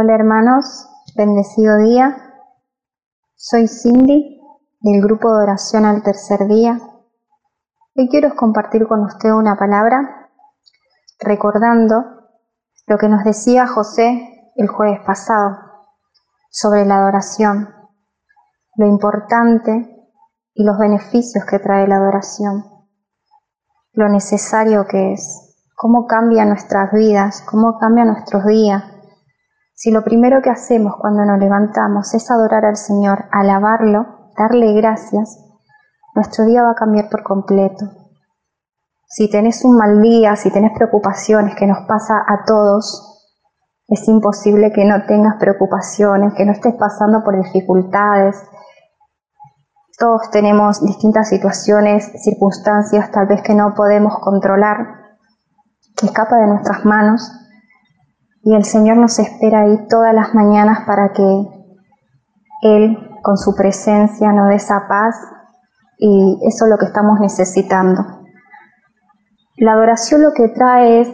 Hola hermanos, bendecido día. Soy Cindy del grupo de oración al tercer día. Hoy quiero compartir con usted una palabra recordando lo que nos decía José el jueves pasado sobre la adoración, lo importante y los beneficios que trae la adoración, lo necesario que es, cómo cambia nuestras vidas, cómo cambia nuestros días si lo primero que hacemos cuando nos levantamos es adorar al Señor, alabarlo, darle gracias, nuestro día va a cambiar por completo. Si tenés un mal día, si tenés preocupaciones, que nos pasa a todos, es imposible que no tengas preocupaciones, que no estés pasando por dificultades. Todos tenemos distintas situaciones, circunstancias tal vez que no podemos controlar, que escapa de nuestras manos y el Señor nos espera ahí todas las mañanas para que Él con su presencia nos dé esa paz y eso es lo que estamos necesitando. La adoración lo que trae es,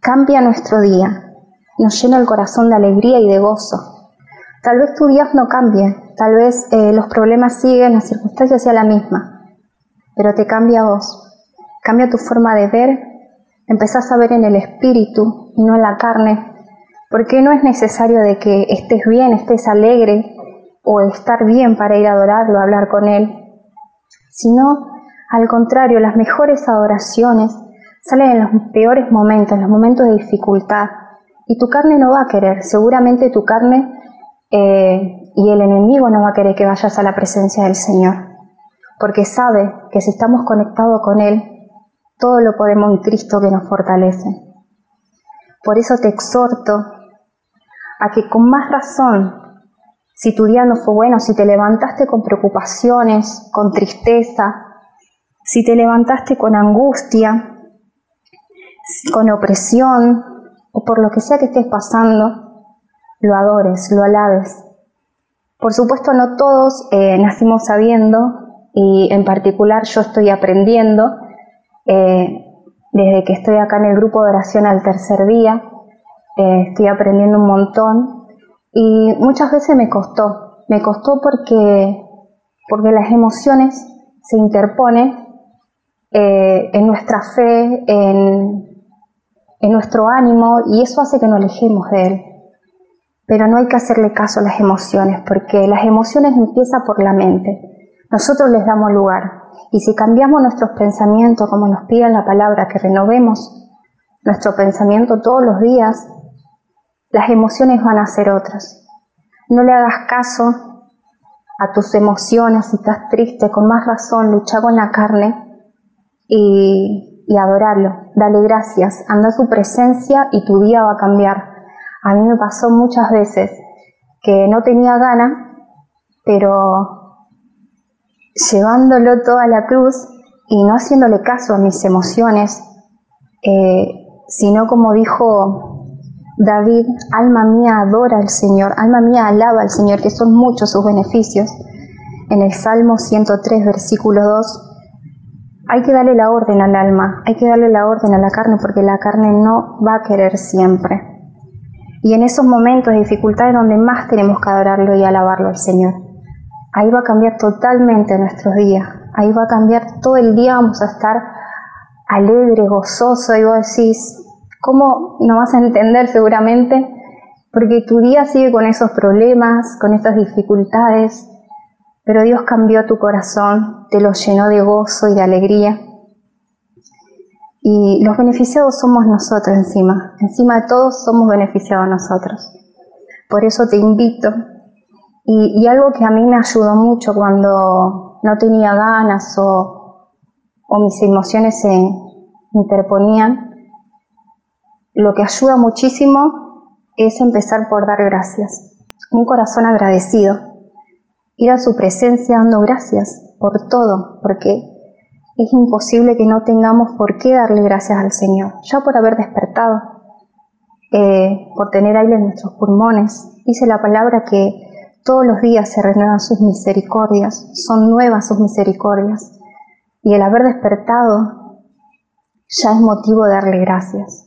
cambia nuestro día, nos llena el corazón de alegría y de gozo. Tal vez tu día no cambie, tal vez eh, los problemas siguen, las circunstancias sea la misma, pero te cambia vos, cambia tu forma de ver, empezás a ver en el espíritu, y no en la carne, porque no es necesario de que estés bien, estés alegre o estar bien para ir a adorarlo, a hablar con Él, sino al contrario, las mejores adoraciones salen en los peores momentos, en los momentos de dificultad, y tu carne no va a querer, seguramente tu carne eh, y el enemigo no va a querer que vayas a la presencia del Señor, porque sabe que si estamos conectados con Él, todo lo podemos en Cristo que nos fortalece. Por eso te exhorto a que con más razón, si tu día no fue bueno, si te levantaste con preocupaciones, con tristeza, si te levantaste con angustia, con opresión o por lo que sea que estés pasando, lo adores, lo alabes. Por supuesto, no todos eh, nacimos sabiendo y en particular yo estoy aprendiendo. Eh, desde que estoy acá en el grupo de oración al tercer día, eh, estoy aprendiendo un montón y muchas veces me costó, me costó porque, porque las emociones se interponen eh, en nuestra fe, en, en nuestro ánimo y eso hace que nos alejemos de Él. Pero no hay que hacerle caso a las emociones porque las emociones empiezan por la mente. Nosotros les damos lugar. Y si cambiamos nuestros pensamientos, como nos pide la palabra, que renovemos nuestro pensamiento todos los días, las emociones van a ser otras. No le hagas caso a tus emociones, si estás triste, con más razón, lucha con la carne y, y adorarlo. Dale gracias, anda a su presencia y tu día va a cambiar. A mí me pasó muchas veces que no tenía gana, pero llevándolo todo a la cruz y no haciéndole caso a mis emociones, eh, sino como dijo David, alma mía adora al Señor, alma mía alaba al Señor, que son muchos sus beneficios. En el Salmo 103, versículo 2, hay que darle la orden al alma, hay que darle la orden a la carne, porque la carne no va a querer siempre. Y en esos momentos de dificultad es donde más tenemos que adorarlo y alabarlo al Señor ahí va a cambiar totalmente nuestros días. Ahí va a cambiar todo el día, vamos a estar alegre, gozoso, y vos decís, ¿cómo no vas a entender seguramente? Porque tu día sigue con esos problemas, con estas dificultades, pero Dios cambió tu corazón, te lo llenó de gozo y de alegría. Y los beneficiados somos nosotros encima, encima de todos somos beneficiados nosotros. Por eso te invito y, algo que a mí me ayudó mucho cuando no tenía ganas o, mis emociones se interponían, lo que ayuda muchísimo es empezar por dar gracias. Un corazón agradecido. Ir a su presencia dando gracias por todo, porque es imposible que no tengamos por qué darle gracias al Señor, ya por haber despertado, eh, por tener aire en nuestros pulmones. Dice la palabra que todos los días se renuevan sus misericordias, son nuevas sus misericordias. Y el haber despertado ya es motivo de darle gracias.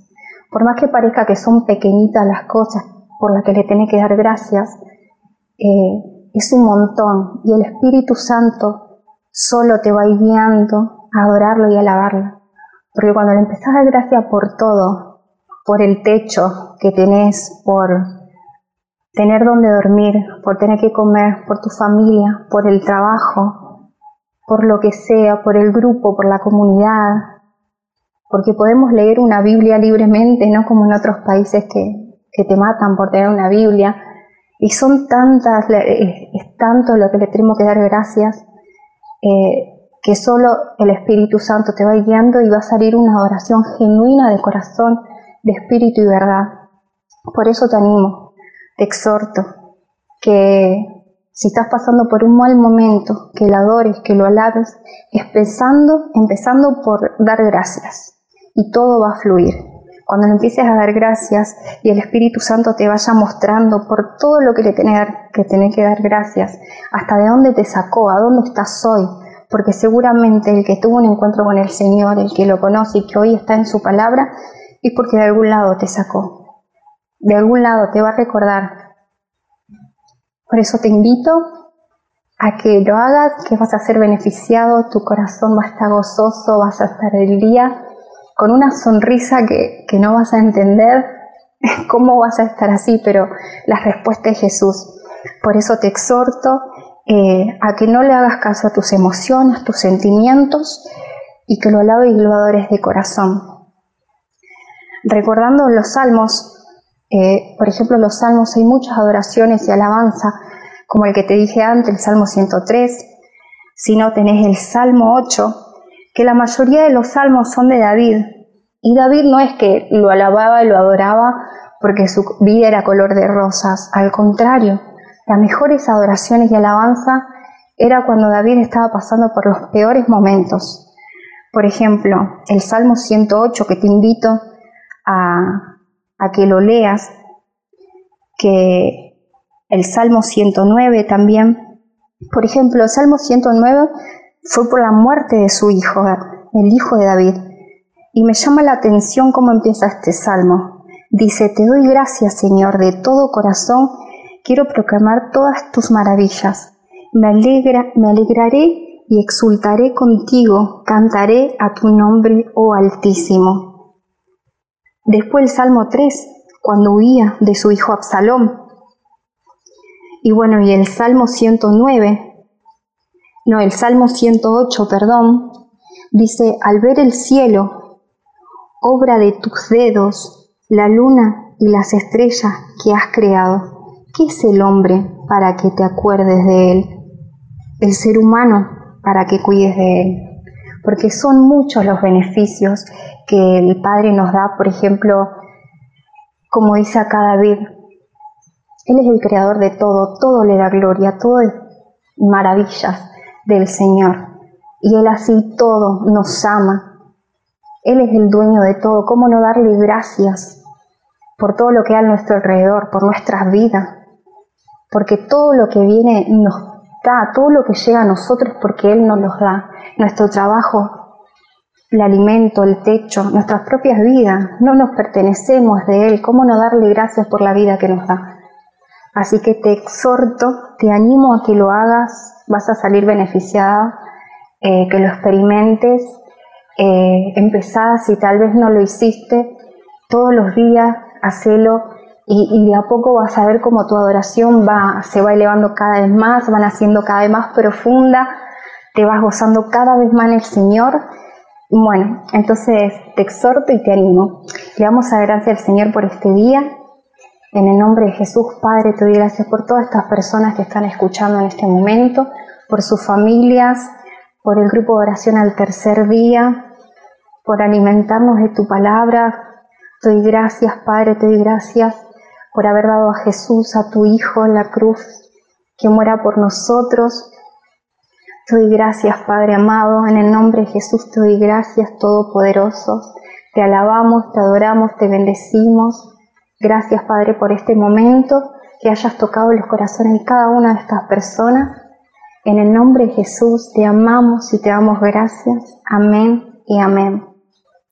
por más que parezca que son pequeñitas las cosas por las que le tenés que dar gracias, eh, es un montón y el Espíritu Santo solo te va guiando a adorarlo y alabarlo. Porque cuando le empezás a dar gracias por todo, por el techo que tenés, por tener donde dormir, por tener que comer, por tu familia, por el trabajo, por lo que sea, por el grupo, por la comunidad, porque podemos leer una Biblia libremente, no como en otros países que, te matan por tener una Biblia, y son tantas, es tanto lo que le tenemos que dar gracias, eh, que solo el Espíritu Santo te va guiando y va a salir una oración genuina de corazón, de espíritu y verdad. Por eso te animo, te exhorto que si estás pasando por un mal momento, que lo adores, que lo alabes, empezando, empezando por dar gracias y todo va a fluir. Cuando empieces a dar gracias y el Espíritu Santo te vaya mostrando por todo lo que le tenés que, tener que dar gracias, hasta de dónde te sacó, a dónde estás hoy, porque seguramente el que tuvo un encuentro con el Señor, el que lo conoce y que hoy está en su palabra, es porque de algún lado te sacó de algún lado te va a recordar. Por eso te invito a que lo hagas, que vas a ser beneficiado, tu corazón va a estar gozoso, vas a estar el día con una sonrisa que, no vas a entender cómo vas a estar así, pero la respuesta es Jesús. Por eso te exhorto eh, a que no le hagas caso a tus emociones, tus sentimientos, y que lo alabes y lo adores de corazón. Recordando los salmos, eh, por ejemplo, en los salmos hay muchas adoraciones y alabanza, como el que te dije antes, el Salmo 103. Si no, tenés el Salmo 8, que la mayoría de los salmos son de David. Y David no es que lo alababa y lo adoraba porque su vida era color de rosas, al contrario, las mejores adoraciones y alabanza era cuando David estaba pasando por los peores momentos. Por ejemplo, el Salmo 108, que te invito a, a que lo leas, que el Salmo 109 también. Por ejemplo, el Salmo 109 fue por la muerte de su hijo, el hijo de David. Y me llama la atención cómo empieza este salmo. Dice, te doy gracias Señor de todo corazón, quiero proclamar todas tus maravillas. Me, alegra, me alegraré y exultaré contigo, cantaré a tu nombre, oh Altísimo. Después el Salmo 3, cuando huía de su hijo Absalón. Y bueno, y el Salmo 109, no, el Salmo 108, perdón, dice, al ver el cielo, obra de tus dedos, la luna y las estrellas que has creado, ¿qué es el hombre para que te acuerdes de él? El ser humano para que cuides de él porque son muchos los beneficios que el Padre nos da, por ejemplo, como dice acá David, Él es el creador de todo, todo le da gloria, todo es maravillas del Señor. Y Él así todo nos ama. Él es el dueño de todo. ¿Cómo no darle gracias por todo lo que hay a nuestro alrededor, por nuestras vidas? Porque todo lo que viene nos todo lo que llega a nosotros porque Él nos los da nuestro trabajo, el alimento, el techo, nuestras propias vidas. No nos pertenecemos de Él. ¿Cómo no darle gracias por la vida que nos da? Así que te exhorto, te animo a que lo hagas, vas a salir beneficiada, eh, que lo experimentes, eh, empezás si tal vez no lo hiciste, todos los días, hacelo y, de a poco vas a ver cómo tu adoración va, se va elevando cada vez más, van haciendo cada vez más profunda, te vas gozando cada vez más en el Señor. Bueno, entonces te exhorto y te animo. Le damos a gracias al Señor por este día. En el nombre de Jesús, Padre, te doy gracias por todas estas personas que están escuchando en este momento, por sus familias, por el grupo de oración al tercer día, por alimentarnos de tu palabra. Te doy gracias, Padre, te doy gracias por haber dado a Jesús, a tu Hijo, en la cruz, que muera por nosotros te doy gracias, Padre amado, en el nombre de Jesús te doy gracias, Todopoderoso. Te alabamos, te adoramos, te bendecimos. Gracias, Padre, por este momento, que hayas tocado los corazones de cada una de estas personas. En el nombre de Jesús te amamos y te damos gracias. Amén y amén.